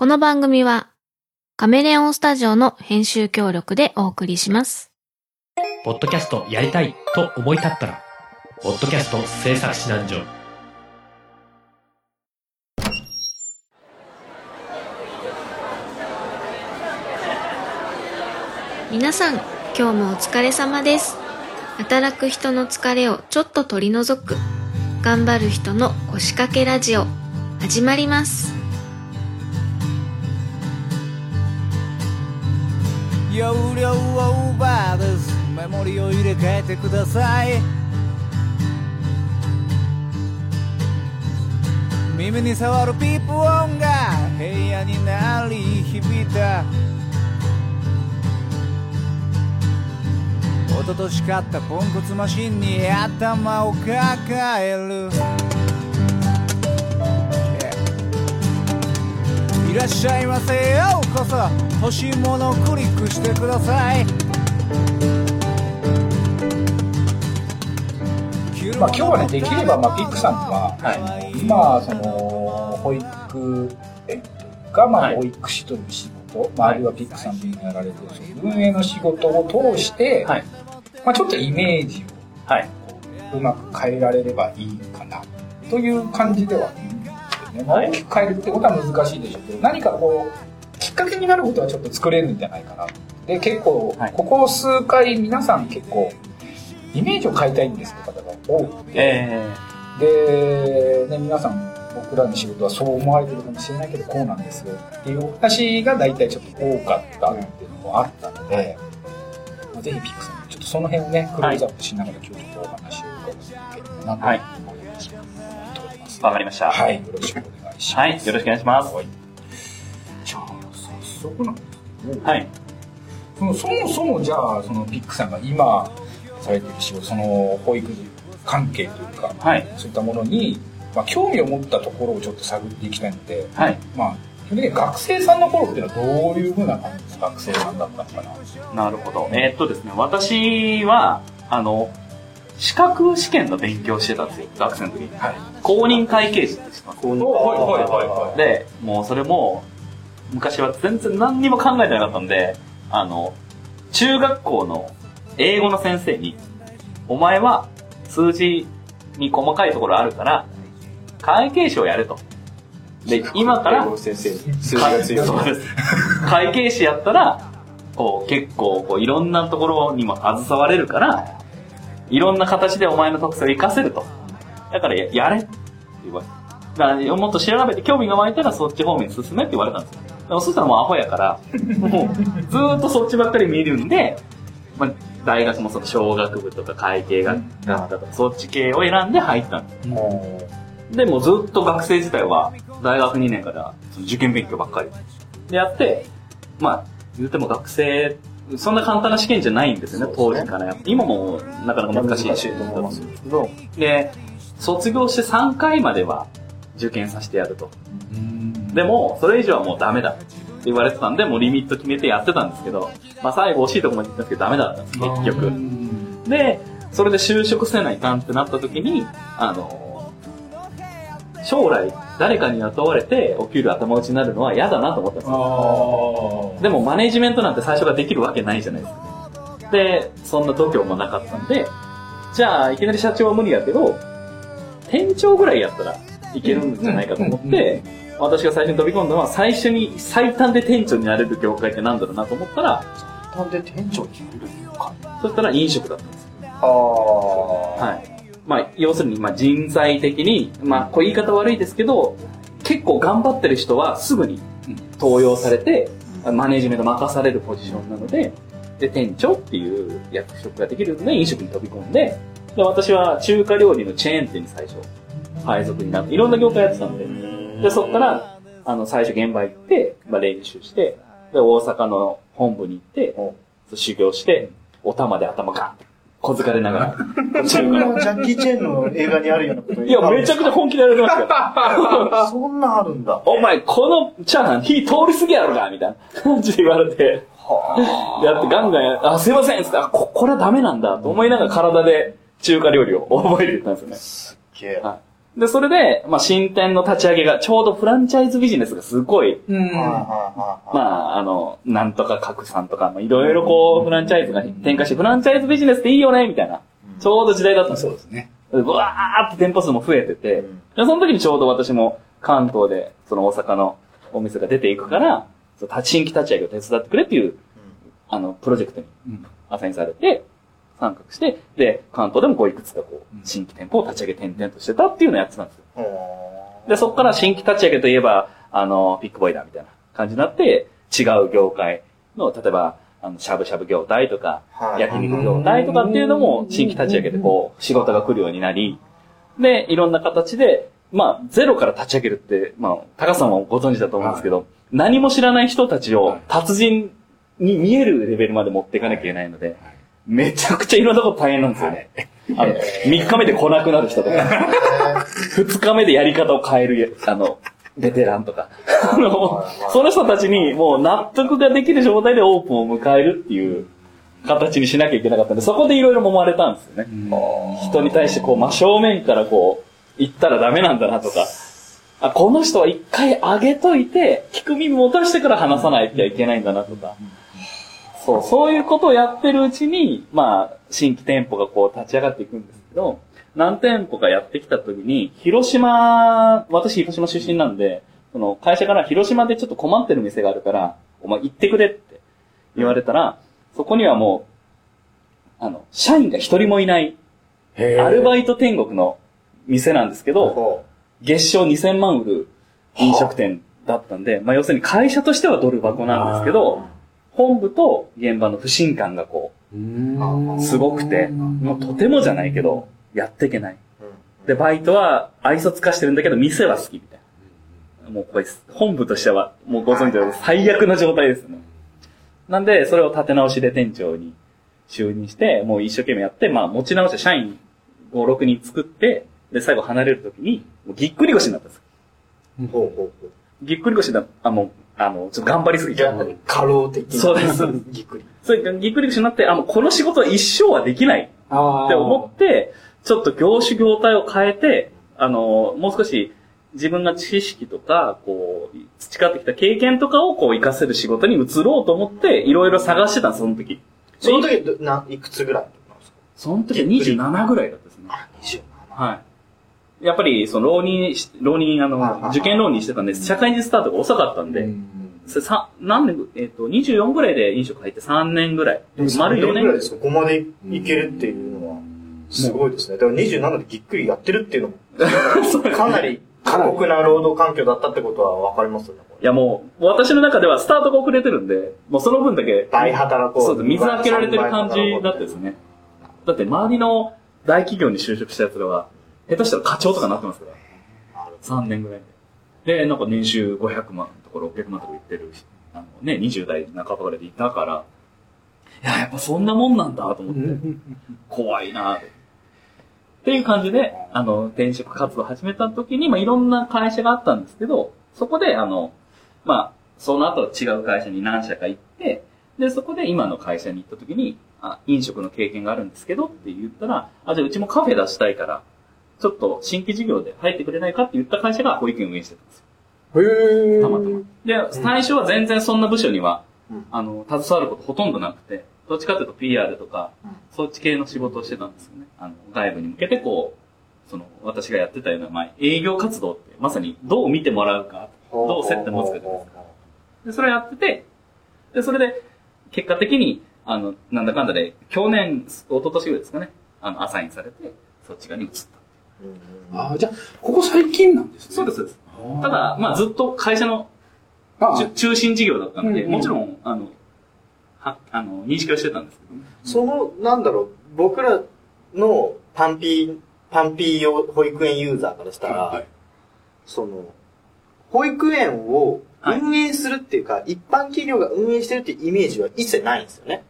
この番組はカメレオンスタジオの編集協力でお送りします。ポッドキャストやりたいと思い立ったら、ポッドキャスト制作指南所。皆さん、今日もお疲れ様です。働く人の疲れをちょっと取り除く、頑張る人の腰掛けラジオ、始まります。容量オーバーですメモリを入れ替えてください。耳に触るピープ音が部屋に鳴り響いた。一昨年買ったポンコツマシンに頭を抱える。いらっしゃいませようこそ。欲しいものをクリックしてください。まあ、今日はね、できれば、まあ、ピックさんは、今、その、保育園というか、まあ、はい保育士という仕事、まあ、あるいはピックさんでやられてる、その運営の仕事を通して、はい。まあ、ちょっとイメージはい。をうまく変えられればいいかな、という感じではいるんです。よね。大きく変えるってことは難しいでしょうけど、何かこう、きっかけになることはちょっと作れるんじゃないかな。で、結構、はい。ここ数回皆さん結構、イメージを変えたいんですって方が多くて、えで、ね、皆さん僕らの仕事はそう思われてるかもしれないけどこうなんですよ。っていうお話が大体ちょっと多かったっていうのもあったので、まあぜひピックさんちょっとその辺をねクローズアップしながら今日ちょっとお話を伺っていければなとはい。思います、思っておりますー、わかりました。はいよろしくお願いしますはい、よろしくお願いします。はいじゃあ早速なんですけど、はい。そのそもそもじゃあそのピックさんが今されてる仕事その保育関係というかはい。そういったものに、まあ、興味を持ったところをちょっと探っていきたいので、はい。まあ、学生さんの頃っていうのはどういうふうな感じの学生さんだったのかな？なるほど。えーっとですね、私は、あの、資格試験の勉強してたんですよ、学生の時に。はい。公認会計士って知ってます？公認はいはいはいはい。で、もうそれも、昔は全然何にも考えてなかったんで、あの、中学校の英語の先生に、お前は数字に細かいところあるから、会計士をやると。で、今から、先生数字かが強いそうです。会計士やったら、こう結構こういろんなところにも携われるから、いろんな形でお前の特性を活かせると。だからややれって言われて。だからもっと調べて興味が湧いたらそっち方面に進めって言われたんですよ。でもそしたらもうアホやから、もうずーっとそっちばっかり見るんで、まあ、大学もその小学部とか会計学科とかそっち系を選んで入ったんです。で、もうずっと学生時代は、大学2年から受験勉強ばっかりでやって、まあ、言っても学生、そんな簡単な試験じゃないんですよね、当時からやって。今もなかなか難しいし。と思いますけどで、卒業して3回までは受験させてやると。でも、それ以上はもうダメだって言われてたんで、もうリミット決めてやってたんですけど、まあ最後惜しいとこまで行ったんですけどダメだったんです、結局。で、それで就職せないかんってなった時に、あの、将来誰かに雇われてお給料頭打ちになるのは嫌だなと思ったんですよ。あでもマネジメントなんて最初からできるわけないじゃないですか。で、そんな度胸もなかったんで、じゃあいきなり社長は無理やけど、店長ぐらいやったらいけるんじゃないかと思って、私が最初に飛び込んだのは最初に最短で店長になれる業界ってなんだろうなと思ったら、なんで店長になるのかそしたら飲食だったんです。ああはい。まあ、要するに、まあ、人材的に、まあ、こう言い方悪いですけど、結構頑張ってる人はすぐに登用されて、マネジメント任されるポジションなので、で、店長っていう役職ができるので、飲食に飛び込んで、で、私は中華料理のチェーン店に最初、配属になって、いろんな業界やってたんで、で、そこから、あの、最初現場行って、まあ、練習して、で、大阪の本部に行って、修行して、お玉で頭ガン小づかれながら、そんなジャッキー・チェーンの映画にあるようなこといや、めちゃくちゃ本気でやられてますよ。そんなんあるんだ。お前、このチャーハン火通りすぎやろかみたいな感じで言われて、やってガンガンや、あ、すいませんっつって、あ、こ、これはダメなんだと思いながら体で中華料理を覚えてたんですよね。すっげえ。はいで、それで、まあ、新店の立ち上げが、ちょうどフランチャイズビジネスがすごい、うん。はいはいはい。まあ、あの、なんとか拡散とか、まあいろいろこう、フランチャイズが展開して、フランチャイズビジネスっていいよね、みたいな。ちょうど時代だったんですよ。そうですね。でブワーって店舗数も増えてて、うんでその時にちょうど私も関東で、その大阪のお店が出ていくから、その新規立ち上げを手伝ってくれっていう、あの、プロジェクトにうん。アサインされて、参画して、で、関東でもこういくつかこううん、新規店舗を立ち上げ転々としてたっていうのをやってたんですよ。うんで、そこから新規立ち上げといえば、あの、ピックボーイだみたいな感じになって、違う業界の、例えば、あの、しゃぶしゃぶ業態とか、はい。焼肉業態とかっていうのも、新規立ち上げでこう、仕事が来るようになり、で、いろんな形で、まあ、ゼロから立ち上げるって、まあ、高さんもご存知だと思うんですけど、何も知らない人たちを達人に見えるレベルまで持っていかなきゃいけないので、めちゃくちゃいろんなこと大変なんですよね。あの、3日目で来なくなる人とか、2日目でやり方を変える、あの、ベテランとか。あの、その人たちにもう納得ができる状態でオープンを迎えるっていう形にしなきゃいけなかったんで、そこでいろいろ揉まれたんですよね。人に対してこう真正面からこう、言ったらダメなんだなとか、あ、この人は一回上げといて、聞く耳持たしてから話さないといけないんだなとか、そう、そういうことをやってるうちに、まあ、新規店舗がこう立ち上がっていくんですけど、何店舗かやってきた時に、広島、私広島出身なんで、その会社から広島でちょっと困ってる店があるから、お前行ってくれって言われたら、そこにはもう、あの、社員が一人もいない、アルバイト天国の店なんですけど、ほ月賞2000万売る飲食店だったんで、まあ要するに会社としてはドル箱なんですけど、本部と現場の不信感がこう、すごくて、もうとてもじゃないけど、やっていけない。で、バイトは愛想つかしてるんだけど、店は好きみたいな。もうこれ、本部としては、もうご存知の最悪な状態ですね。なんで、それを立て直しで店長に就任して、もう一生懸命やって、まあ持ち直して社員5、6人作って、で、最後離れるときに、ぎっくり腰になったんですほうほうほう。ぎっくり腰だ、あ、もう、あの、ちょっと頑張りすぎて。過労的な。そうですぎっくり。それぎっくり腰になって、あ、もうこの仕事は一生はできないあって思って、ちょっと業種業態を変えて、あの、もう少し自分が知識とか、こう、培ってきた経験とかをこう活かせる仕事に移ろうと思って、いろいろ探してたその時。その時、どないくつぐらいなんですか？その時は27ぐらいだったですね。あ、27。はい。やっぱり、その、浪人し、浪人、あの受験浪人してたんで、社会人スタートが遅かったんで、さ、何年、えっ、と、24ぐらいで飲食入って3年ぐらい。丸4年ぐらいです。ここまでいけるっていうのは、すごいですね。だから27でぎっくりやってるっていうのも、かなり過酷な労働環境だったってことはわかりますよね。いやもう、私の中ではスタートが遅れてるんで、もうその分だけ、大働こう。そうです。水開けられてる感じだったですね。だって周りの大企業に就職した奴らは、下手したら課長とかなってますから。3年ぐらいで。で、なんか年収500万とか600万とか言ってる、あのね、20代半ばぐらいでいたから、いや、やっぱそんなもんなんだと思って、怖いなって。っていう感じで、あの、転職活動を始めた時に、まあ、いろんな会社があったんですけど、そこで、あの、まあ、その後違う会社に何社か行って、で、そこで今の会社に行った時に、あ、飲食の経験があるんですけどって言ったら、あ、じゃあうちもカフェ出したいから、ちょっと新規事業で入ってくれないかって言った会社が保育園運営してたんですよ。へえ。たまたま。で、最初は全然そんな部署には、うんあの、携わることほとんどなくて、どっちかというと PR とか、そっち系の仕事をしてたんですよね。あの、外部に向けてこう、その、私がやってたような、まあ、営業活動って、まさにどう見てもらうか、どう接点持つかじゃないですか。で、それをやってて、で、それで、結果的に、あの、なんだかんだで、去年、一昨年ぐらいですかね、あの、アサインされて、そっち側に移った。あじゃあ、ここ最近なんですね。そうです、そうです。ただ、まあ、ずっと会社のあ中中心事業だったので、うんうんもちろん、あの、は、あの、認識はしてたんですけどね。その、なんだろう、僕らのパンピー、パンピー用保育園ユーザーからしたら、はいその、保育園をはい運営するっていうか、一般企業が運営してるっていうイメージは一切ないんですよね。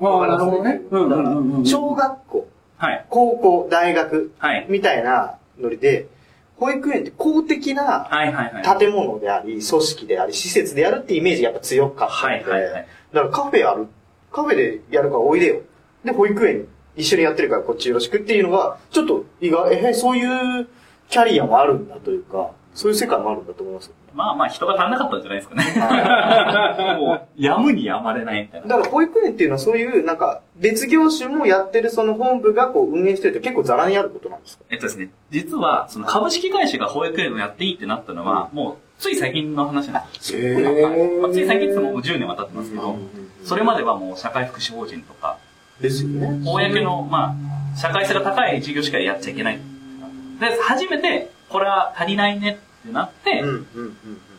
ああ、なるほどね。うんだからうんうんうん小学校、はい。高校、大学はい。みたいなノリで、保育園って公的な。建物であり、組織であり、施設でやるってイメージがやっぱ強かったので、はいはいはい。だからカフェやる、カフェでやるからおいでよ。で、保育園一緒にやってるからこっちよろしくっていうのが、ちょっと意外、え、そういうキャリアもあるんだというか、そういう世界もあるんだと思います。まあまあ人が足んなかったんじゃないですかね。もう、やむにやまれないみたいな。だから保育園っていうのはそういう、なんか、別業種もやってるその本部がこう運営してるって結構ザラにあることなんですか？えっとですね、実は、その株式会社が保育園をやっていいってなったのは、もう、つい最近の話なんですよ。まあつい最近ってもう10年は経ってますけど、それまではもう社会福祉法人とか、ですよね。公の、まあ、社会性が高い事業しかやっちゃいけない。で、初めて、これは足りないねってなって。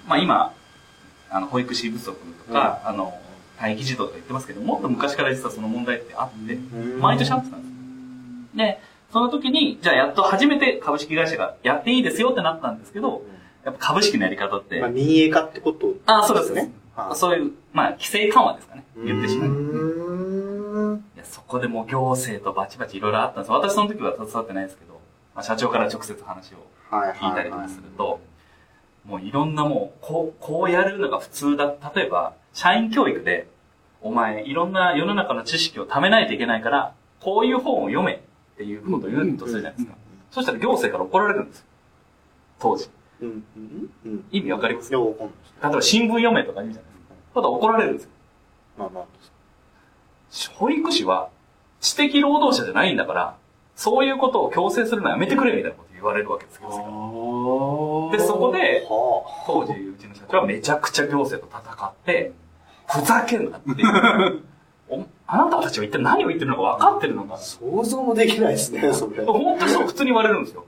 まあ今、あの、保育士不足とか、あの、待機児童とか言ってますけど、もっと昔から実はその問題ってあって、ん毎年あってたんです。で、その時に、じゃあやっと初めて株式会社がやっていいですよってなったんですけど、やっぱ株式のやり方って、まあ、民営化ってことあそうですね。はいそういう、まあ、規制緩和ですかね。言ってしまう。いやそこでもう行政とバチバチいろいろあったんです。私その時は携わってないですけど、まあ、社長から直接話をはい聞いたりとかすると、もういろんなもう、こう、こうやるのが普通だ。例えば、社員教育で、お前、いろんな世の中の知識を貯めないといけないから、こういう本を読めっていうことを言うとするじゃないですか。そしたら行政から怒られるんですよ。当時。うん、うん、うん。意味わかります。例えば新聞読めとか言うじゃないですか。ただ怒られるんですよ。まあまあ。保育士は知的労働者じゃないんだから、そういうことを強制するのはやめてくれみたいなこと言われるわけですよ。で、そこで、は当時うちの社長はめちゃくちゃ行政と戦って、ふざけんなっていう。おあなたたちは一体何を言ってるのか分かってるのかあ。。想像もできないですね、それ。本当にそう、普通に言われるんですよ。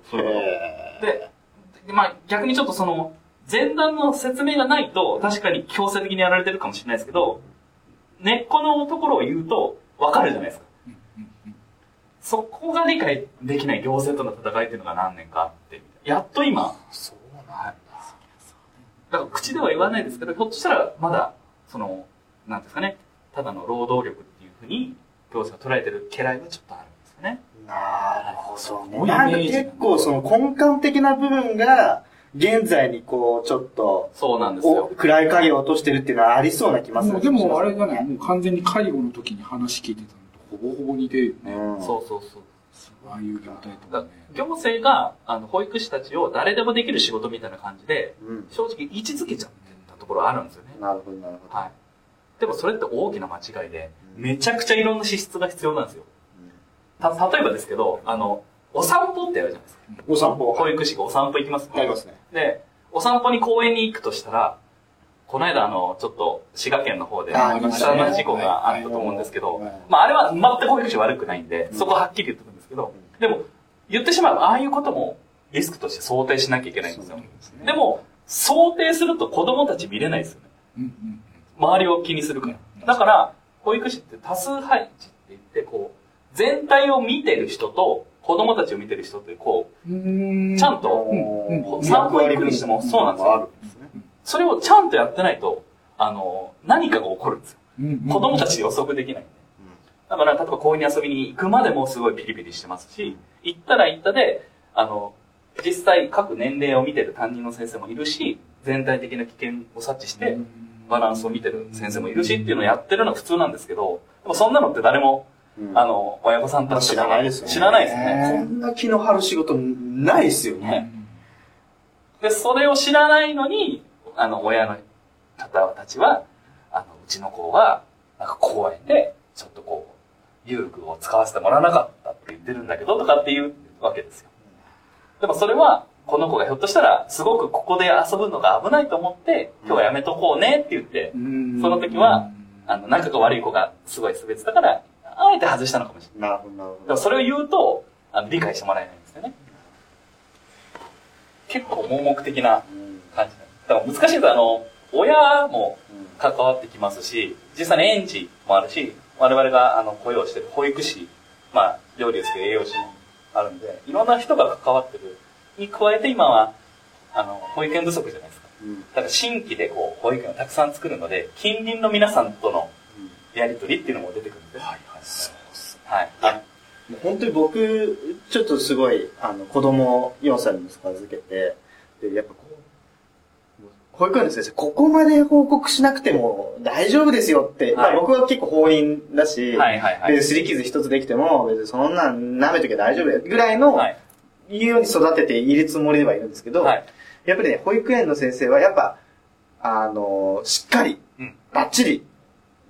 で、でまあ逆にちょっとその、前段の説明がないと、確かに強制的にやられてるかもしれないですけど、根っこのところを言うと、わかるじゃないですか。そこが理解できない行政との戦いっていうのが何年かあって、やっと今、そうなんはい。だから口では言わないですけど、ひょっとしたらまだ、その、なんですかね、ただの労働力っていうふうに、行政が捉えてる家来はちょっとあるんですよね。なるほどそうね。なんか結構その根幹的な部分が、現在にこう、ちょっと、そうなんですおよ。暗い影を落としてるっていうのはありそうな気ますもうでもあれじゃない、もう完全に介護の時に話聞いてたのとほぼほぼ似てるよね。うんそうそうそう。ああいう業態とだかね。行政が、あの、保育士たちを誰でもできる仕事みたいな感じで、うん。正直位置づけちゃってたところあるんですよね。なるほど、なるほど。はい。でもそれって大きな間違いで、めちゃくちゃいろんな資質が必要なんですよ。た、例えばですけど、あの、お散歩ってやるじゃないですか。お散歩。保育士がお散歩行きますありますね。で、お散歩に公園に行くとしたら、この間あの、ちょっと、滋賀県の方で、あありましたね下の事故があったと思うんですけどまああれは全く保育士悪くないんで、そこははっきり言ってるんですけど、でも、言ってしまうと、ああいうこともリスクとして想定しなきゃいけないんですよ。でも、想定すると子供たち見れないですよね。周りを気にするから。だから、保育士って多数配置って言って、こう、全体を見てる人と、子供たちを見てる人って、こう、うん。ちゃんと、散歩行くにしてもそうなんですよ。それをちゃんとやってないと、あの、何かが起こるんですよ。うんうん子供たち予測できないんで。だから、例えば公園に遊びに行くまでもすごいピリピリしてますし、行ったら行ったで、あの、実際各年齢を見てる担任の先生もいるし、全体的な危険を察知して、バランスを見てる先生もいるしっていうのをやってるのが普通なんですけど、でもそんなのって誰も、うんあの、親御さんたち知らないですよね。知らないですね。こんな気の張る仕事ないですよね。で、それを知らないのに、あの、親の方たちは、あの、うちの子は、なんか公園で、ちょっとこう、遊具を使わせてもらわなかったって言ってるんだけど、とかっていうわけですよ。でもそれは、この子がひょっとしたら、すごくここで遊ぶのが危ないと思って、今日はやめとこうねって言って、うんその時は、あの、仲が悪い子がすごい滑ってたから、あえて外したのかもしれない。なるほど、なるほでもそれを言うと、あの理解してもらえないんですよね。結構盲目的など。感じだから難しいですあの、親も関わってきますし、実際に園児もあるし、我々があの雇用してる保育士、まあ、料理ですけど栄養士もあるんで、いろんな人が関わってるに加えて今は、あの、保育園不足じゃないですか。うんだから新規でこう、保育園をたくさん作るので、近隣の皆さんとのやりとりっていうのも出てくるんで。はい、はい。そうですはい。本当に僕、ちょっとすごい、あの、子供4歳の息子預けて、で、やっぱこう、保育園の先生、ここまで報告しなくても大丈夫ですよって、まあはい僕は結構放任だし、はいはいはい。で、擦り傷一つできても、別にそんなん舐めときゃ大丈夫だよぐらいの、はい。いうように育てているつもりではいるんですけど、はい。やっぱりね、保育園の先生はやっぱ、あの、しっかりうん、バッチリ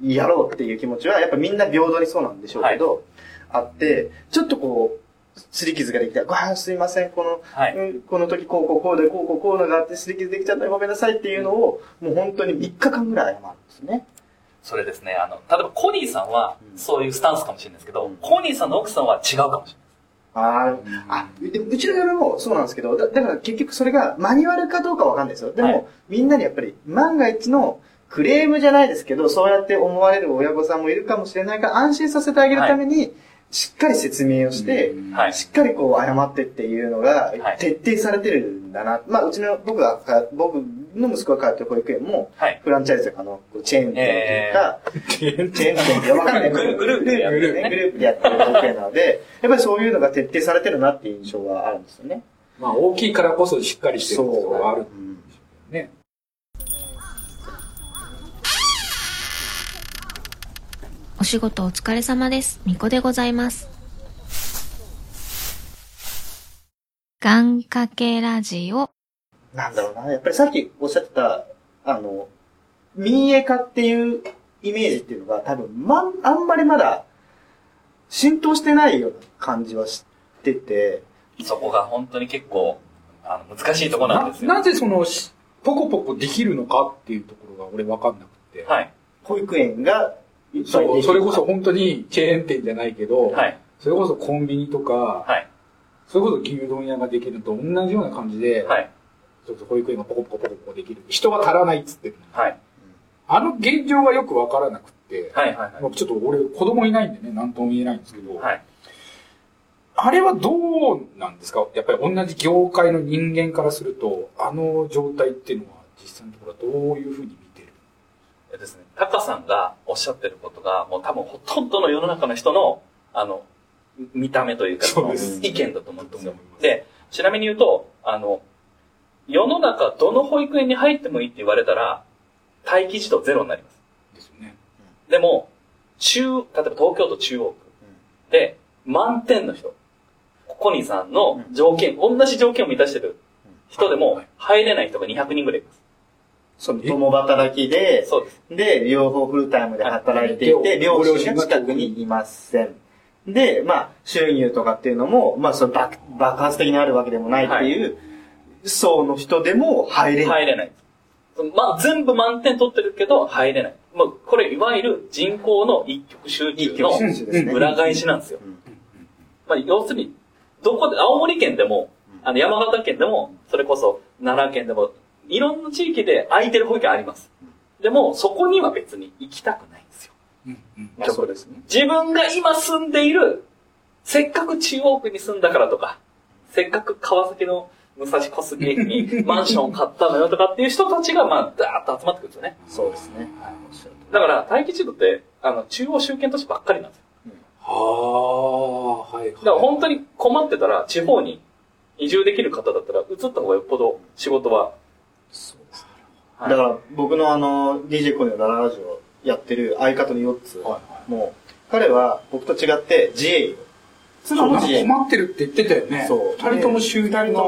やろうっていう気持ちは、やっぱみんな平等にそうなんでしょうけど、あって、ちょっとこう、擦り傷ができた。ごあすいません、この、はい。うんこの時こうこうこうで、こうこうこうのがあって擦り傷できちゃった。らごめんなさいっていうのを、もう本当に3日間ぐらい謝るんですね。それですね、あの、例えばコニーさんはうん。そういうスタンスかもしれないですけど、うん。コニーさんの奥さんは違うかもしれあー。あ、でうちの嫁もそうなんですけど、だだから結局それがマニュアルかどうかわかんないですよ。でも、はい。みんなにやっぱり万が一のクレームじゃないですけど、そうやって思われる親御さんもいるかもしれないから安心させてあげるために、しっかり説明をして。はい。しっかりこう謝ってっていうのがはい徹底されてるんだな。まあうちの僕がか、僕の息子が通ってる保育園も、はい。フランチャイズとかのチェーン店とか、チェーン店ってわかんないグルグループでやってるねグループでやってる保育園なので、やっぱりそういうのが徹底されてるなっていう印象はあるんですよね。まあ大きいからこそしっかりしてるところがあるうんんでしょうね。お仕事お疲れ様です。みこでございます。願掛けラジオ。なんだろうな。やっぱりさっきおっしゃってた、あの、民営化っていうイメージっていうのが多分、まん、あんまりまだ浸透してないような感じはしてて、そこが本当に結構、あの、難しいところなんですよ。なぜそのし、ポコポコできるのかっていうところが俺わかんなくて。はい。保育園がそう、それこそ本当にチェーン店じゃないけど、はい。それこそコンビニとか、はい。それこそ牛丼屋ができるのと同じような感じで、はい。ちょっと保育園がポコポコポコポコできる。人が足らないっつってるのはい。あの現状がよくわからなくて、はい。はい。もうちょっと俺子供いないんでね、なんとも言えないんですけど、はい。あれはどうなんですか？やっぱり同じ業界の人間からすると、あの状態っていうのは実際のところはどういうふうに見ですね、タカさんがおっしゃってることが、もう多分ほとんどの世の中の人の、あの、見た目というか、そうです意見だと思うんですよ。で、ちなみに言うと、あの、世の中どの保育園に入ってもいいって言われたら、待機児童ゼロになります。ですよね。でも、中、例えば東京都中央区。で、満点の人、コニーさんの条件、同じ条件を満たしてる人でも、入れない人が200人ぐらいいます。その共働きで、そうです。で、両方フルタイムで働いていて、はい両親が近くにいません。で、まあ、収入とかっていうのも、まあ、その爆爆発的にあるわけでもないっていう、層の人でも入れない。入れない。まあ、全部満点取ってるけど、入れない。まあ、これ、いわゆる人口の一極集中の裏返しなんですようん。まあ、要するに、どこで、青森県でも、あの、山形県でも、それこそ、奈良県でも、いろんな地域で空いてる保育園あります。でも、そこには別に行きたくないんですよ。うんうんまあ、そうですね。自分が今住んでいる、せっかく中央区に住んだからとか、せっかく川崎の武蔵小杉駅にマンションを買ったのよとかっていう人たちが、まあ、ダーッと集まってくるんですよね。そうですね。はい、だから、待機児童って、あの、中央集権都市ばっかりなんですよ。はあ、はい、はい。だから本当に困ってたら、地方に移住できる方だったら、移った方がよっぽど仕事は。そうですね。はいだから、僕のあの、DJ コネのラララジオやってる相方の4つはいはいもう、彼は僕と違って自営業。そう、なんか自営業。困ってるって言ってたよね。そう。二人とも収入があるから。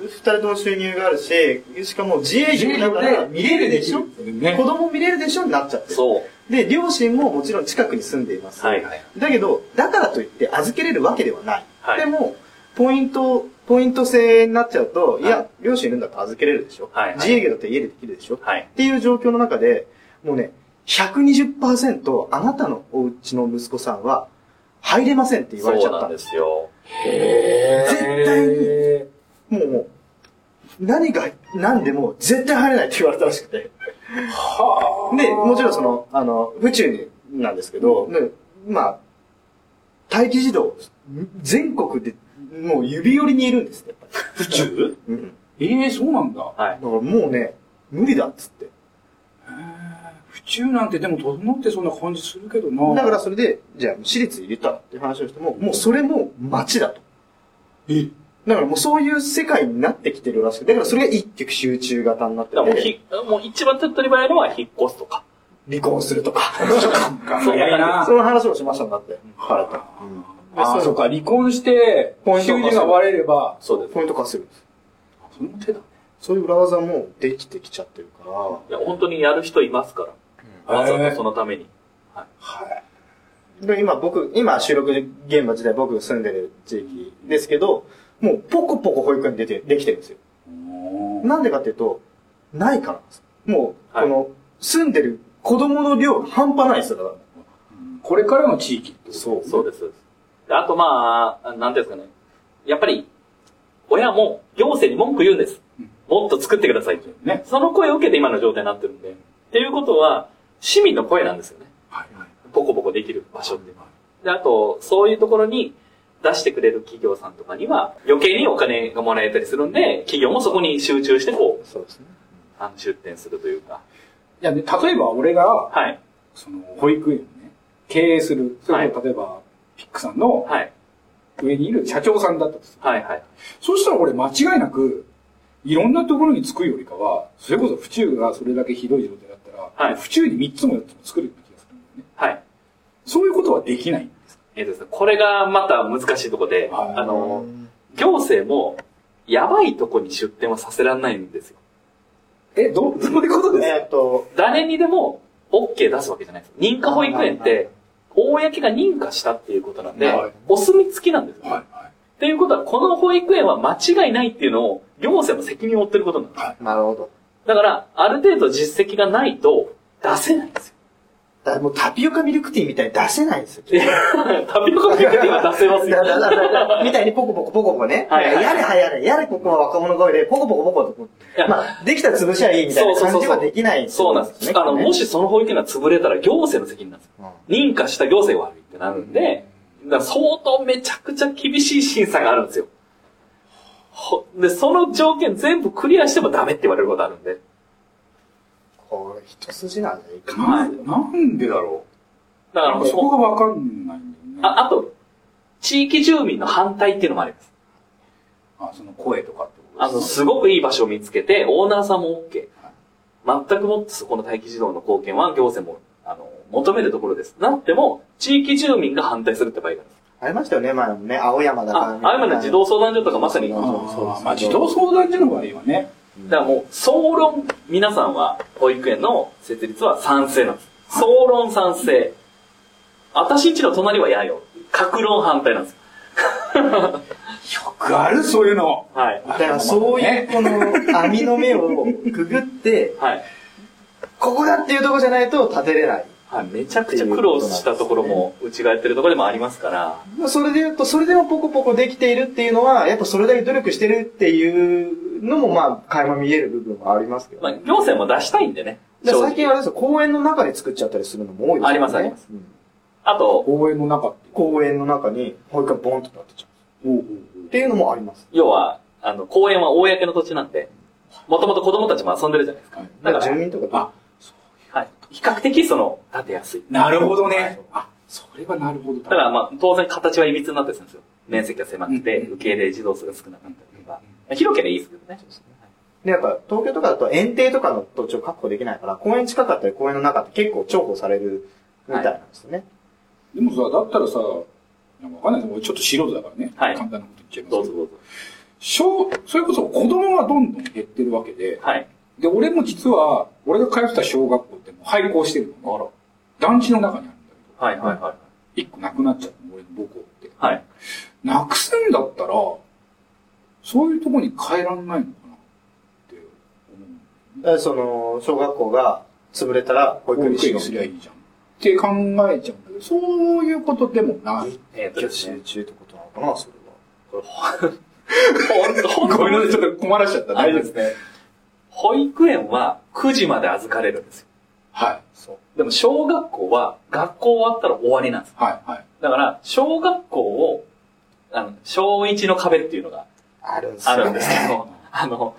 二人とも収入があるし、しかも自営業だから見れるでしょ？ね子供見れるでしょ？になっちゃってる。そう。で、両親ももちろん近くに住んでいます。はいはい。だけど、だからといって預けれるわけではない。はいでも、ポイント、ポイント制になっちゃうと、い、はいや、両親いるんだったら預けれるでしょ。はいはい自営業だったら家でできるでしょ。はい。っていう状況の中で、もうね、120%あなたのお家の息子さんは入れませんって言われちゃったそうなんですよ。へー絶対にもう、もう、何が何でも絶対入れないって言われたらしくて。はあ。で、もちろんその、あの、宇宙になんですけど、ねまあ、待機児童、全国でもう指折りにいるんですって、やっぱ宇宙り。うん。ええそうなんだ。はい。だからもうね、無理だっつって。府中なんてでも整ってそんな感じするけどな。だからそれで、じゃあ私立入れたって話をしても、もうそれも街だと。え？だからもうそういう世界になってきてるらしくて、だからそれが一極集中型になってだからもうて、ひ、もう一番手っ取り早いのは引っ越すとか。離婚するとか。早いなその話をしましたんだって、彼と。ああ、そっか、離婚して、収入が割れれば、そうです。ポイント稼ぐんです。その手だね。そういう裏技もできてきちゃってるから、いや、本当にやる人いますから。わざとそのために。はい。で今僕、今収録現場自体僕が住んでる地域ですけど、もうポコポコ保育園出て、できてるんですよ。なんでかっていうと、ないからなんです。もう、はいこの、住んでる子供の量が半端ないですよ、だから。これからの地域そうそうです。あとまあ、なんていうんですかね。やっぱり、親も行政に文句言うんです。もっと作ってくださいって。ね。その声を受けて今の状態になってるんで。っていうことは、市民の声なんですよね。はいはい。ポコポコできる場所って。で、あと、そういうところに出してくれる企業さんとかには、余計にお金がもらえたりするんで、企業もそこに集中してこう、そうですね。あの出店するというか。いや、で、例えば俺が、はい。その、保育園をね、経営する、それ例えば、ピックさんのはい。上にいる社長さんだったとする。はいはい。そうしたら俺間違いなく、いろんなところに着くよりかは、それこそ府中がそれだけひどい状態だったら、はい府中に3つも4つも作るような気がするんだよね。はい。そういうことはできないんですか？えっとですね、これがまた難しいところで、はいあの、行政も、やばいとこに出店はさせられないんですよ。え、ど、どういうことですか？えーっと、誰にでも OK 出すわけじゃないです。認可保育園って、公が認可したっていうことなんではい、お墨付きなんですよ。はい、っていうことは、この保育園は間違いないっていうのを、行政も責任を負ってることなんです。なるほど。だから、ある程度実績がないと、出せないんですよ。だもうタピオカミルクティーみたいに出せないんですよ。タピオカミルクティーは出せますよ。だだだみたいにポコポコポコポコね。はいはいやれはやれ、やれここは若者声で、ポコポコポコとこ。まあ、できたら潰しゃいいみたいな感じはできないそうなんです。あの、もしその保育園が潰れたら行政の責任なんですよ。認可した行政が悪いってなるんで、相当めちゃくちゃ厳しい審査があるんですよ。ほで、その条件全部クリアしてもダメって言われることあるんで。一筋なんじゃいかはいななんでだろだからうそこそがわかんないんだよね。あ、あと、地域住民の反対っていうのもあります。あ、その声とかってことあの、すごくいい場所を見つけて、オーナーさんも OK。全くもってそこの待機児童の貢献は行政も、あの、求めるところです。なっても、地域住民が反対するって場合がある。ありましたよね、前もね。青山だからあ、ああいうの児童相談所とかまさに、そうそうそうまあ、児童相談所の場合はね、らもう、総論、皆さんは、保育園の設立は賛成なんです。総論賛成。私んちの隣は嫌よ。格論反対なんです。よくある、そういうの。はい。だからそういうこの網の目をくぐって、はい。ここだっていうとこじゃないと立てれない。はい。めちゃくちゃ苦労したところも、うちがやってるところでもありますから、それで言うと、それでもポコポコできているっていうのは、やっぱそれだけ努力してるっていうのも、まあ、垣間見える部分はありますけど、まあ、ね。行政も出したいんでね。で最近あれですよ、公園の中で作っちゃったりするのも多いですよね。ありますありますうんあと、公園の中。公園の中に保育園ボンと立ってちゃう。おうおうっていうのもあります。要は、あの、公園は公の土地なんで、もともと子供たちも遊んでるじゃないですか。はいだから、住民とかあ、はい。比較的その、建てやすい。なるほどね。あ、それはなるほどだ。だからまあ、当然形はいびつになったりするんですよ。面積が狭くて、うん受け入れ児童数が少なかったり。広ければいいですけどね。で、やっぱ東京とかだと園庭とかの土地を確保できないから、公園近かったり公園の中って結構重宝されるみたいなんですよね。でもさ、だったらさ、なんかわかんないです俺ちょっと素人だからね。はい簡単なこと言っちゃいますけど。どうぞどうぞ。小、それこそ子供がどんどん減ってるわけで、はい。で、俺も実は、俺が通ってた小学校ってもう廃校してるのね。団地の中にあるんだけど。はいはいはい。一個なくなっちゃったの、俺の母校って。はい。なくすんだったら、そういうとこに変えらんないのかなって思う。だからその、小学校が潰れたら保育園にすりゃいいじゃん。って考えちゃうそういうことでもない。えっとですね。中ってことなのかな、それは。ごめんなさい、ちょっと困らしちゃった。あれですね。保育園は9時まで預かれるんですよ。はい。そう。でも小学校は学校終わったら終わりなんです。はい、はい。だから、小学校を、あの、小1の壁っていうのがあるんですよね。あるんですけど、あの、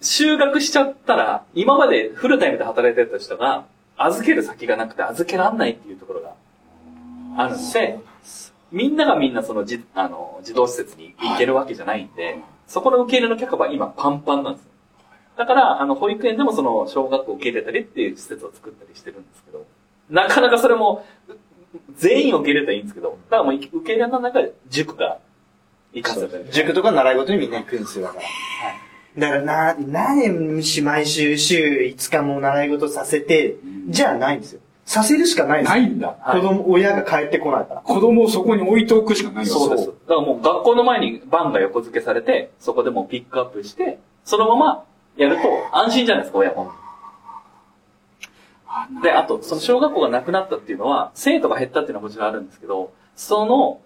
就学しちゃったら、今までフルタイムで働いてた人が、預ける先がなくて預けらんないっていうところがあるんで、みんながみんなそのじ、あの、児童施設に行けるわけじゃないんで、そこの受け入れの許可は今パンパンなんですよ。だから、あの、保育園でもその、小学校受け入れたりっていう施設を作ったりしてるんですけど、なかなかそれも、全員受け入れたらいいんですけど、だからもう受け入れの中で塾が行かせてる。塾とか習い事にみんな行くんですよ、だから。だからな、なんで毎週週5日も習い事させて、じゃあないんですよ。させるしかないんですよ。ないんだ。はい子供、親が帰ってこないから。子供をそこに置いておくしかないよそうです。だからもう学校の前にバンが横付けされて、そこでもうピックアップして、そのままやると安心じゃないですか、親も。で、あと、その小学校がなくなったっていうのは、生徒が減ったっていうのはもちろんあるんですけど、その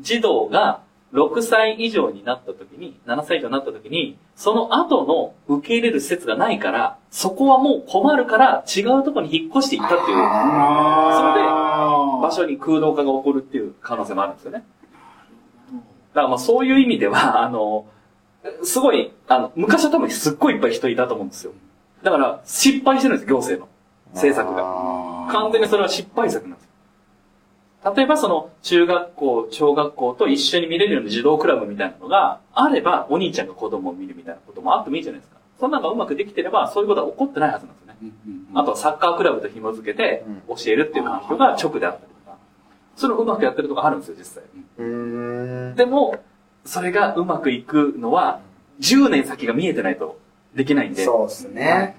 児童が6歳以上になった時に、7歳以上になった時に、その後の受け入れる施設がないから、そこはもう困るから違うところに引っ越していったっていうあ場所に空洞化が起こるっていう可能性もあるんですよね。だからまあそういう意味では、あの、すごい、あの、昔は多分すっごいいっぱい人いたと思うんですよ。だから失敗してるんです、行政の政策が。完全にそれは失敗作なんですよ。例えばその中学校、小学校と一緒に見れるような児童クラブみたいなのがあれば、お兄ちゃんが子供を見るみたいなこともあってもいいじゃないですか。そんなのがうまくできてれば、そういうことは起こってないはずなんですよね。あとはサッカークラブと紐付けて教えるっていう環境が直であったりとか。それをうまくやってるとこあるんですよ、実際。でも、それがうまくいくのは、10年先が見えてないとできないんで、そうですね。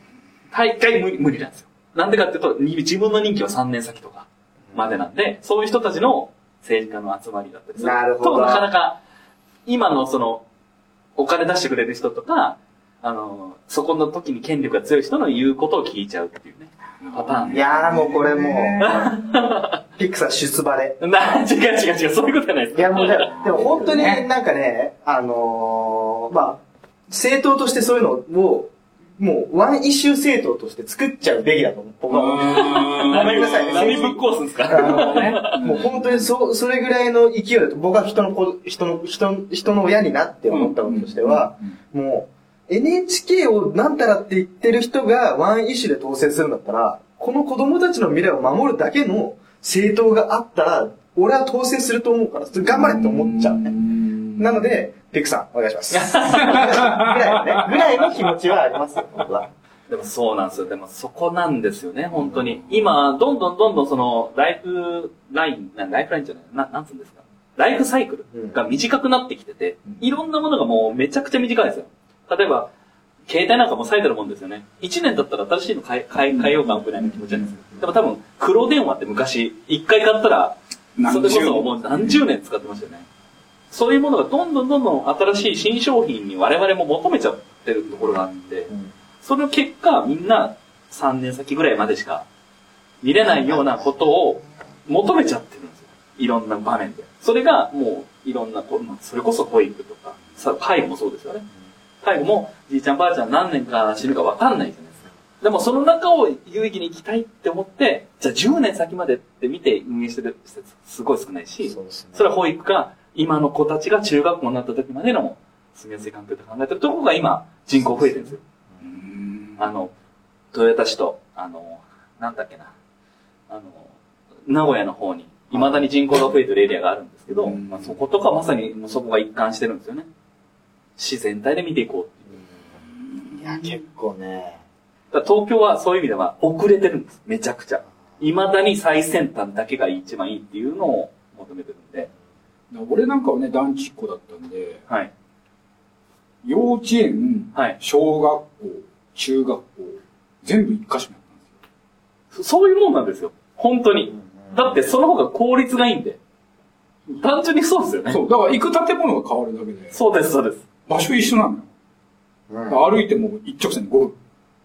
大会無理なんですよ。なんでかっていうと、に自分の任期は3年先とかまでなんで、そういう人たちの政治家の集まりだったりするなるほどと、なかなか、今のその、お金出してくれる人とか、あの、そこの時に権力が強い人の言うことを聞いちゃうっていうね、パターンいやーもうこれもう、ピックさん出馬で。な、違う違う違う、そういうことじゃないです。いやもうで でも本当になんかね、あのー、まあ、政党としてそういうのを、もうワンイシュー政党として作っちゃうべきだと僕は思う。ごめんなさいね。何ぶっ壊すんですあかのね、もう本当にそ、それぐらいの勢いだと、僕は人の子、人の、人、人の親になって思ったこととしては、もう、NHK をなんたらって言ってる人がワンイシューで当選するんだったら、この子供たちの未来を守るだけの政党があったら、俺は当選すると思うから、それ頑張れって思っちゃうね。なので、ピクさん、お願いします。ぐらいのね、ぐらいの気持ちはありますよ、僕は。でもそうなんですよ。でもそこなんですよね、本当に。今、どんどんどんどんその、ライフライン、なライフラインじゃない、ななんつうんですか。ライフサイクルが短くなってきてて、いろんなものがもうめちゃくちゃ短いですよ。例えば、携帯なんかも最たるもんですよね。1年だったら新しいの買い、買い、買いようかぐらいの気持ちなんですよ。でも多分、黒電話って昔、1回買ったら、それこそもう何十年使ってましたよね。そういうものがどんどんどんどん新しい新商品に我々も求めちゃってるところがあって、その結果、みんな3年先ぐらいまでしか見れないようなことを求めちゃってるんですよ。いろんな場面で。それがもういろんなこ、それこそ保育とか、さ介護もそうですよね。介護もじいちゃんばあちゃん何年か死ぬか分かんないじゃないですか。でもその中を有意義に生きたいって思って、じゃあ10年先までって見て運営してる施設すごい少ないし、それは保育か、今の子たちが中学校になった時までの住みやすい環境って考えてるところが今人口増えてるんですよ。あの、豊田市と、あの、なんだっけな、あの、名古屋の方に、未だに人口が増えてるエリアがあるんですけど、うんまあ、そことかまさにそこが一貫してるんですよね。市全体で見ていこうっていう。いや、結構ね、東京はそういう意味では遅れてるんです。めちゃくちゃ。未だに最先端だけが一番いいっていうのを求めてるんで。俺なんかはね、団地っ子だったんで、はい。幼稚園、はい。小学校、中学校、全部一箇所にあったんですよ。そそういうもんなんですよ。本当に。だってその方が効率がいいんで。単純にそうですよね。そう、だから行く建物が変わるだけで、そうです、そうです。場所一緒なのよ。うん歩いても一直線で5分っ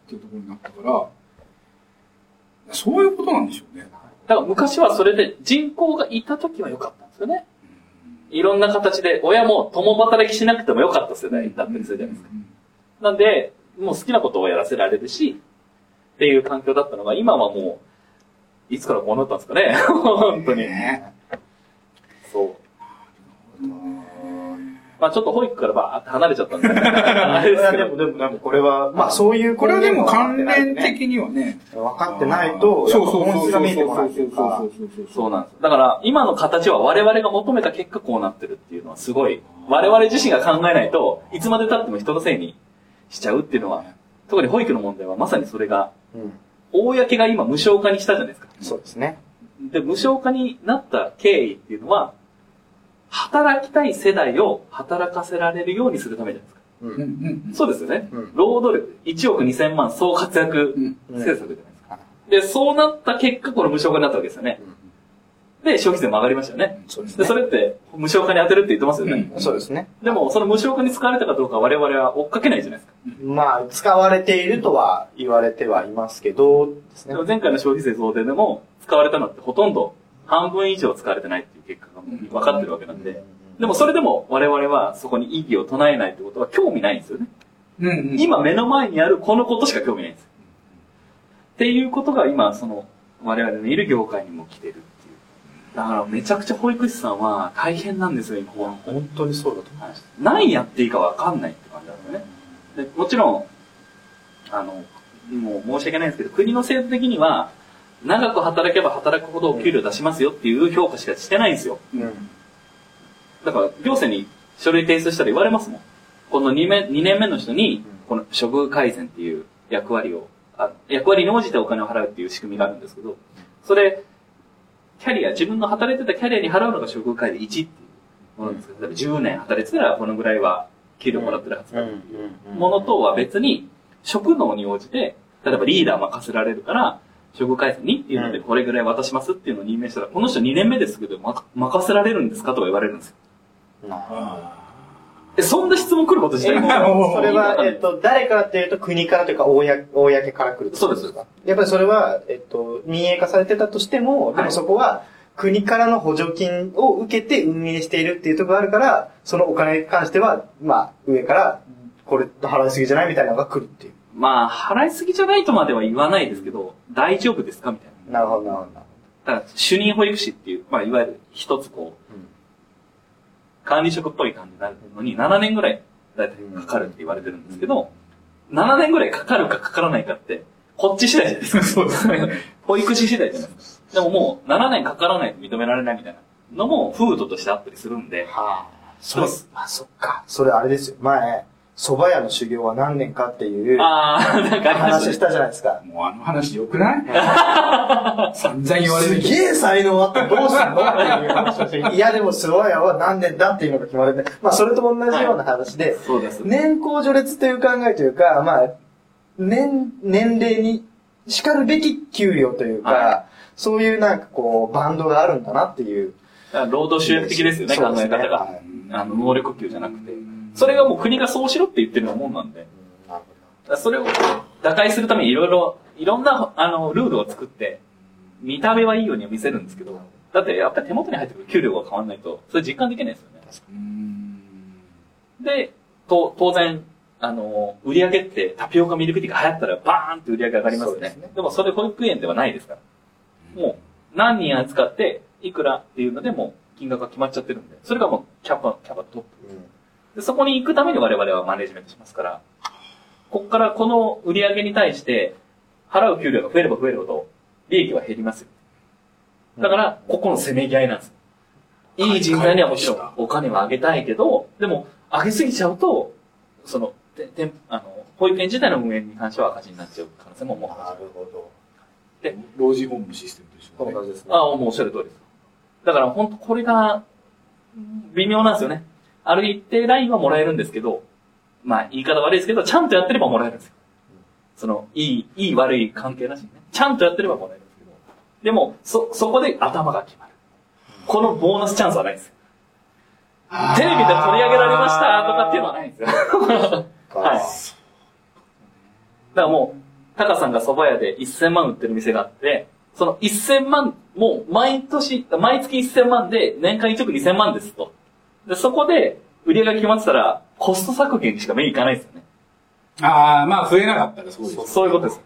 ていうところになったから、そういうことなんでしょうね。だから昔はそれで人口がいた時は良かったんですよね。いろんな形で、親も共働きしなくても良かった世代だったりするじゃないですか。なんで、もう好きなことをやらせられるし、っていう環境だったのが、今はもう、いつからこうなったんですかね。本当に。まあちょっと保育からばーって離れちゃったんで。あれですけど。でもでも、でもこれは、まあそういうこれはでも関連に的にはね、分かってないと、やっぱ本質が見えてこないというか、そうなんです。だから、今の形は我々が求めた結果こうなってるっていうのはすごい、我々自身が考えないといつまで経っても人のせいにしちゃうっていうのは、特に保育の問題はまさにそれが、うん公が今無償化にしたじゃないですか。そうですね。で、無償化になった経緯っていうのは、働きたい世代を働かせられるようにするためじゃないですか。うんうんうん。そうですよね。うん労働力1億2000万総活躍うん政策じゃないですか。で、そうなった結果、これ無償化になったわけですよね。で、消費税も上がりましたよね。で、そうですね。それって無償化に当てるって言ってますよね。そうですね。でも、その無償化に使われたかどうか我々は追っかけないじゃないですか。まあ、使われているとは言われてはいますけど、ですね。前回の消費税増税でも使われたのってほとんど半分以上使われてないっていう結果がもう分かってるわけなんで。でもそれでも我々はそこに意義を唱えないってことは興味ないんですよね。うんうん。今目の前にあるこのことしか興味ないんですよ。っていうことが今、その、我々のいる業界にも来てるっていう。だからめちゃくちゃ保育士さんは大変なんですよ、今。本当にそうだと思います。何やっていいかわかんないって感じなんですよね。でもちろん、あの、もう申し訳ないんですけど、国の制度的には、長く働けば働くほどお給料出しますよっていう評価しかしてないんですよ。うん。だから、行政に書類提出したら言われますもん。この2年 ,2 年目の人にうん、この処遇改善っていう役割を、あ役割に応じてお金を払うっていう仕組みがあるんですけど、それ、キャリア、自分の働いてたキャリアに払うのが処遇改善1っていうものですけど、例えば10年働いてたらこのぐらいは給料もらってるはずだっていうものとは別に、職能に応じて、例えばリーダー任せられるから、処遇改善にっていうので、うんこれぐらい渡しますっていうのを任命したら、この人2年目ですけど、ま、任せられるんですかとか言われるんですよ。え、そんな質問来ること自体も。それは、えっと、誰からっていうと国からというか、公公から来るってことですか？やっぱりそれは、えっと、民営化されてたとしても、でもそこは、国からの補助金を受けて運営しているっていうところがあるから、そのお金に関しては、まあ、上から、これ払いすぎじゃないみたいなのが来るっていう。まあ、払いすぎじゃないとまでは言わないですけど、大丈夫ですかみたいな。なるほど、なるほど。だから、主任保育士っていう、まあ、いわゆる一つこう、うん管理職っぽい感じになるのに、7年ぐらい、だいたいかかるって言われてるんですけど、7年ぐらいかかるかかからないかって、こっち次第じゃないですか。そうですね。保育士次第じゃないですか。でももう、7年かからないと認められないみたいなのも、風土としてあったりするんで、はあ。それ、あ、そっか。それあれですよ。前、蕎麦屋の修行は何年かっていう話したじゃないですか。もうあの話良くない？散々言われる。すげえ才能あってどうすんの？っていう話をして、いやでも蕎麦屋は何年だっていうのが決まるんで、まあそれと同じような話で、そうです。年功序列という考えというか、まあ、年、年齢に叱るべき給料というか、はそういうなんかこう、バンドがあるんだなっていう。労働集約的ですよね、考そうですねえ方が。はいあの、能力給じゃなくて。それがもう国がそうしろって言ってるようなもんなんで。それを打開するためにいろいろ、いろんな、あの、ルールを作って、見た目はいいようには見せるんですけど、だってやっぱり手元に入ってくる給料が変わらないと、それ実感できないですよね。うんで、と、当然、あの、売り上げってタピオカミルクティーが流行ったらバーンって売り上げ上がりますよね。ですねでもそれ保育園ではないですから。もう、何人扱って、いくらっていうのでもう金額が決まっちゃってるんで、それがもうキャパ、キャパトップ。で、そこに行くために我々はマネジメントしますから、ここからこの売り上げに対して、払う給料が増えれば増えるほど、利益は減りますよ。だから、ここのせめぎ合いなんです。いい人材にはもちろんお金はあげたいけど、でも、あげすぎちゃうと、その、ててんあの、保育園自体の運営に関しては赤字になっちゃう可能性ももうなるほど。老人ホームのシステムと一緒ですね。ああ、もうおっしゃる通りです。だから本当これが、微妙なんですよね。ある一定ラインはもらえるんですけど、まあ言い方悪いですけど、ちゃんとやってればもらえるんですよ。その、いい、いい悪い関係なしにね。ちゃんとやってればもらえるんですけど。でも、そ、そこで頭が決まる。このボーナスチャンスはないんですよ。テレビで取り上げられましたとかっていうのはないんですよ。はい。だからもう、タカさんが蕎麦屋で1000万売ってる店があって、その1000万、もう毎年、毎月1000万で年間1億2000万ですと。で、そこで売り上げが決まってたら、コスト削減にしか目いかないですよね。ああ、まあ増えなかったらそうです。そういうことです。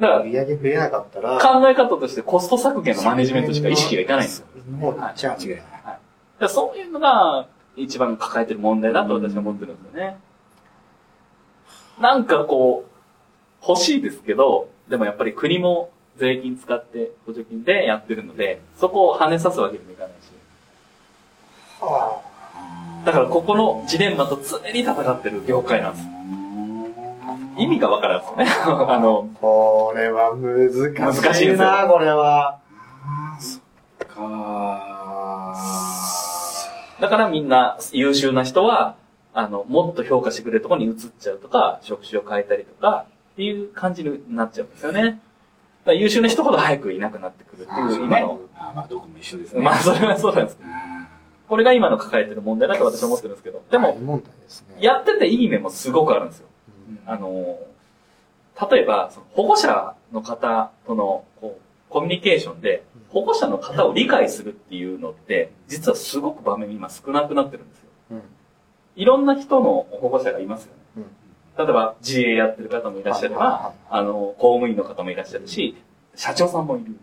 だか売り上げ増えなかったら、ら、考え方としてコスト削減のマネジメントしか意識がいかないんですよ。もういっちゃう。間違いない。そういうのが一番抱えてる問題だと私は思ってるんですよね。なんかこう、欲しいですけど、でもやっぱり国も税金使って補助金でやってるので、そこを跳ねさすわけにもいかないし。はだからここのジレンマと常に戦ってる業界なんです。意味がわからんですよね。あの、あこれは難しいな。難しいですよこれは。かだからみんな優秀な人は、あの、もっと評価してくれるところに移っちゃうとか、職種を変えたりとか、っていう感じになっちゃうんですよね。優秀な人ほど早くいなくなってくるっていう、今の。あまあ、どこも一緒ですね。まあ、それはそうなんですけど。これが今の抱えてる問題だと私は思ってるんですけど。でも。やってていい面もすごくあるんですよ。あの、例えば、保護者の方とのこうコミュニケーションで、保護者の方を理解するっていうのって、実はすごく場面今少なくなってるんですよ。うんいろんな人の保護者がいますよね。うん例えば、自営やってる方もいらっしゃれば、あの、公務員の方もいらっしゃるし、社長さんもいる。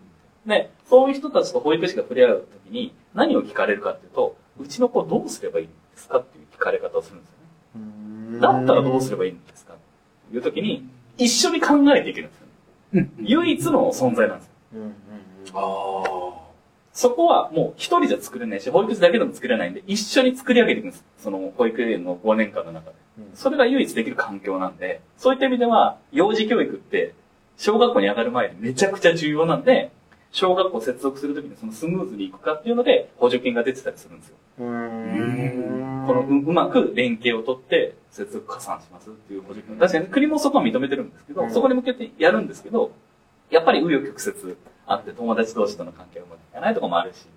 で、そういう人たちと保育士が触れ合うときに、何を聞かれるかっていうと、うちの子どうすればいいんですかっていう聞かれ方をするんですよね。だったらどうすればいいんですかっていうときに、一緒に考えていけるんですよね。唯一の存在なんですよ。うんうんうんあそこはもう一人じゃ作れないし、保育士だけでも作れないんで、一緒に作り上げていくんです。その保育園の5年間の中で。それが唯一できる環境なんで、そういった意味では、幼児教育って、小学校に上がる前にめちゃくちゃ重要なんで、小学校接続するときにそのスムーズにいくかっていうので、補助金が出てたりするんですよ。うーんこのううまく連携を取って接続加算しますっていう補助金。確かに国もそこは認めてるんですけど、うんそこに向けてやるんですけど、やっぱり紆余曲折あって友達同士との関係がうまくいかないところもあるし、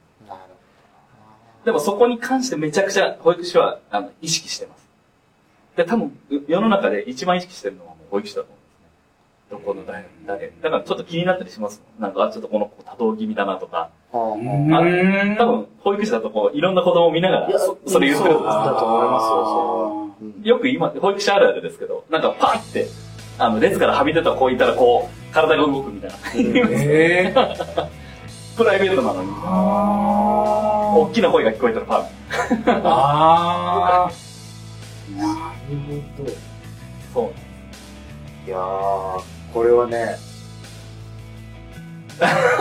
でもそこに関してめちゃくちゃ保育士はあの意識してます。で、多分う世の中で一番意識してるのはもう保育士だと思う。どこの誰、誰。だからちょっと気になったりします。なんか、あちょっとこの子多動気味だなとか。あうん多分、保育士だとこう、いろんな子供を見ながら、そそれ言ってるんですそうだと思いますよ、それは。うんよく今、保育士あるあるですけど、なんかパーって、あの、列からはみ出た子いたらこう、体が動くみたいな。ええプライベートなのに、大きな声が聞こえたらパー。ああ。なるほど。そう。いやー、これはね、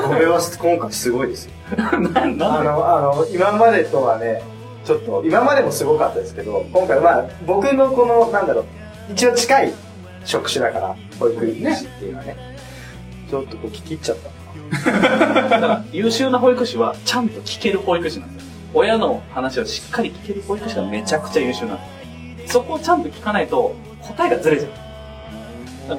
これは今回すごいですよ。ななんで？あの、あの、今までとはね、ちょっと、今までもすごかったですけど、今回まあ、僕のこの、なんだろう、一応近い職種だから、保育士っていうのはね、ちょっとこう聞き入っちゃった。だから優秀な保育士はちゃんと聞ける保育士なんですよ。親の話をしっかり聞ける保育士がめちゃくちゃ優秀なんです。そこをちゃんと聞かないと答えがずれちゃう。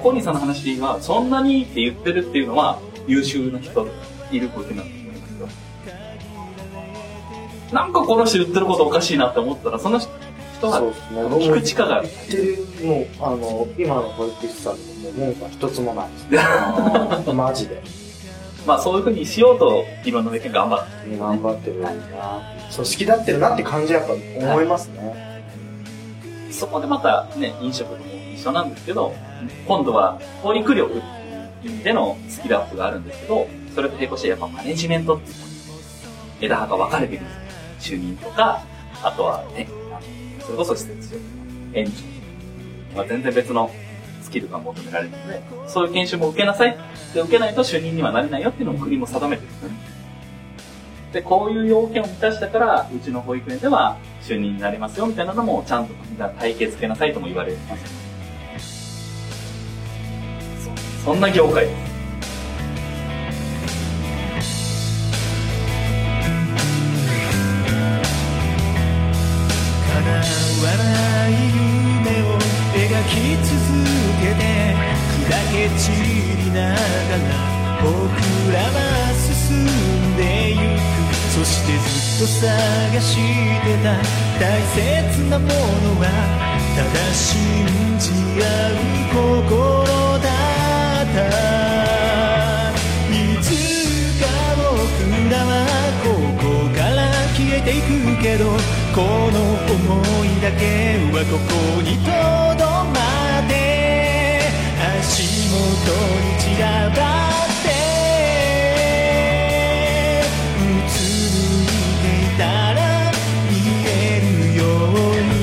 コニーさんの話はそんなにって言ってるっていうのは優秀な人いる保育士なんだと思いますよ。なんかこの人言ってることおかしいなって思ったらその人はそうですね。聞く力がある。言ってる、もう、あの、今の保育士さんでも文句は一つもないです。マジで。まあそういうふうにしようといろんな意見頑張って。頑張ってるな。組織立ってるなって感じやっぱ思いますね。そこでまたね、飲食も一緒なんですけど、今度は保育力っていう意味でのスキルアップがあるんですけど、それと並行してやっぱマネジメントっていう枝葉が分かれてるんですよ。就任とか、あとはね、それこそ施設長、園長、まあ、全然別のスキルが求められるので、そういう研修も受けなさい。で、受けないと就任にはなれないよっていうのも国も定めてるんですよね。で、こういう要件を満たしたから、うちの保育園では就任になりますよみたいなのもちゃんと国が体系付けなさいとも言われてます。そうそんな業界です。叶わない夢を描き続けて砕け散りながら僕らは進んでゆくそしてずっと探してた大切なものはただ信じ合う心いつか僕らはここから消えていくけどこの想いだけはここにとどまって足元に散らばって。うつむいていたら見えるように。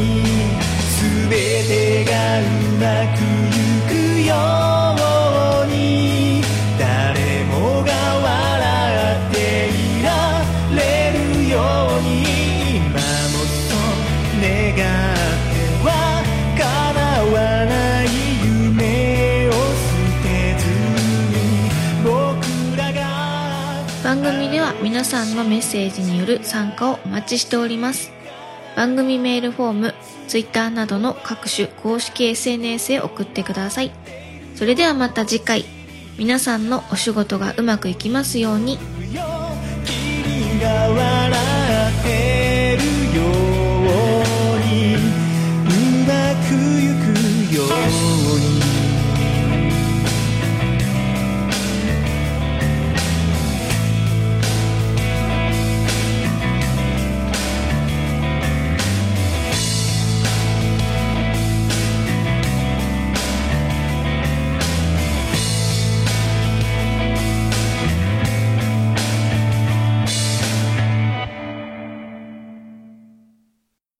全てがうまくいく皆さんのメッセージによる参加をお待ちしております。番組メールフォーム、Twitter などの各種公式 SNS へ送ってください。それではまた次回、皆さんのお仕事がうまくいきますように。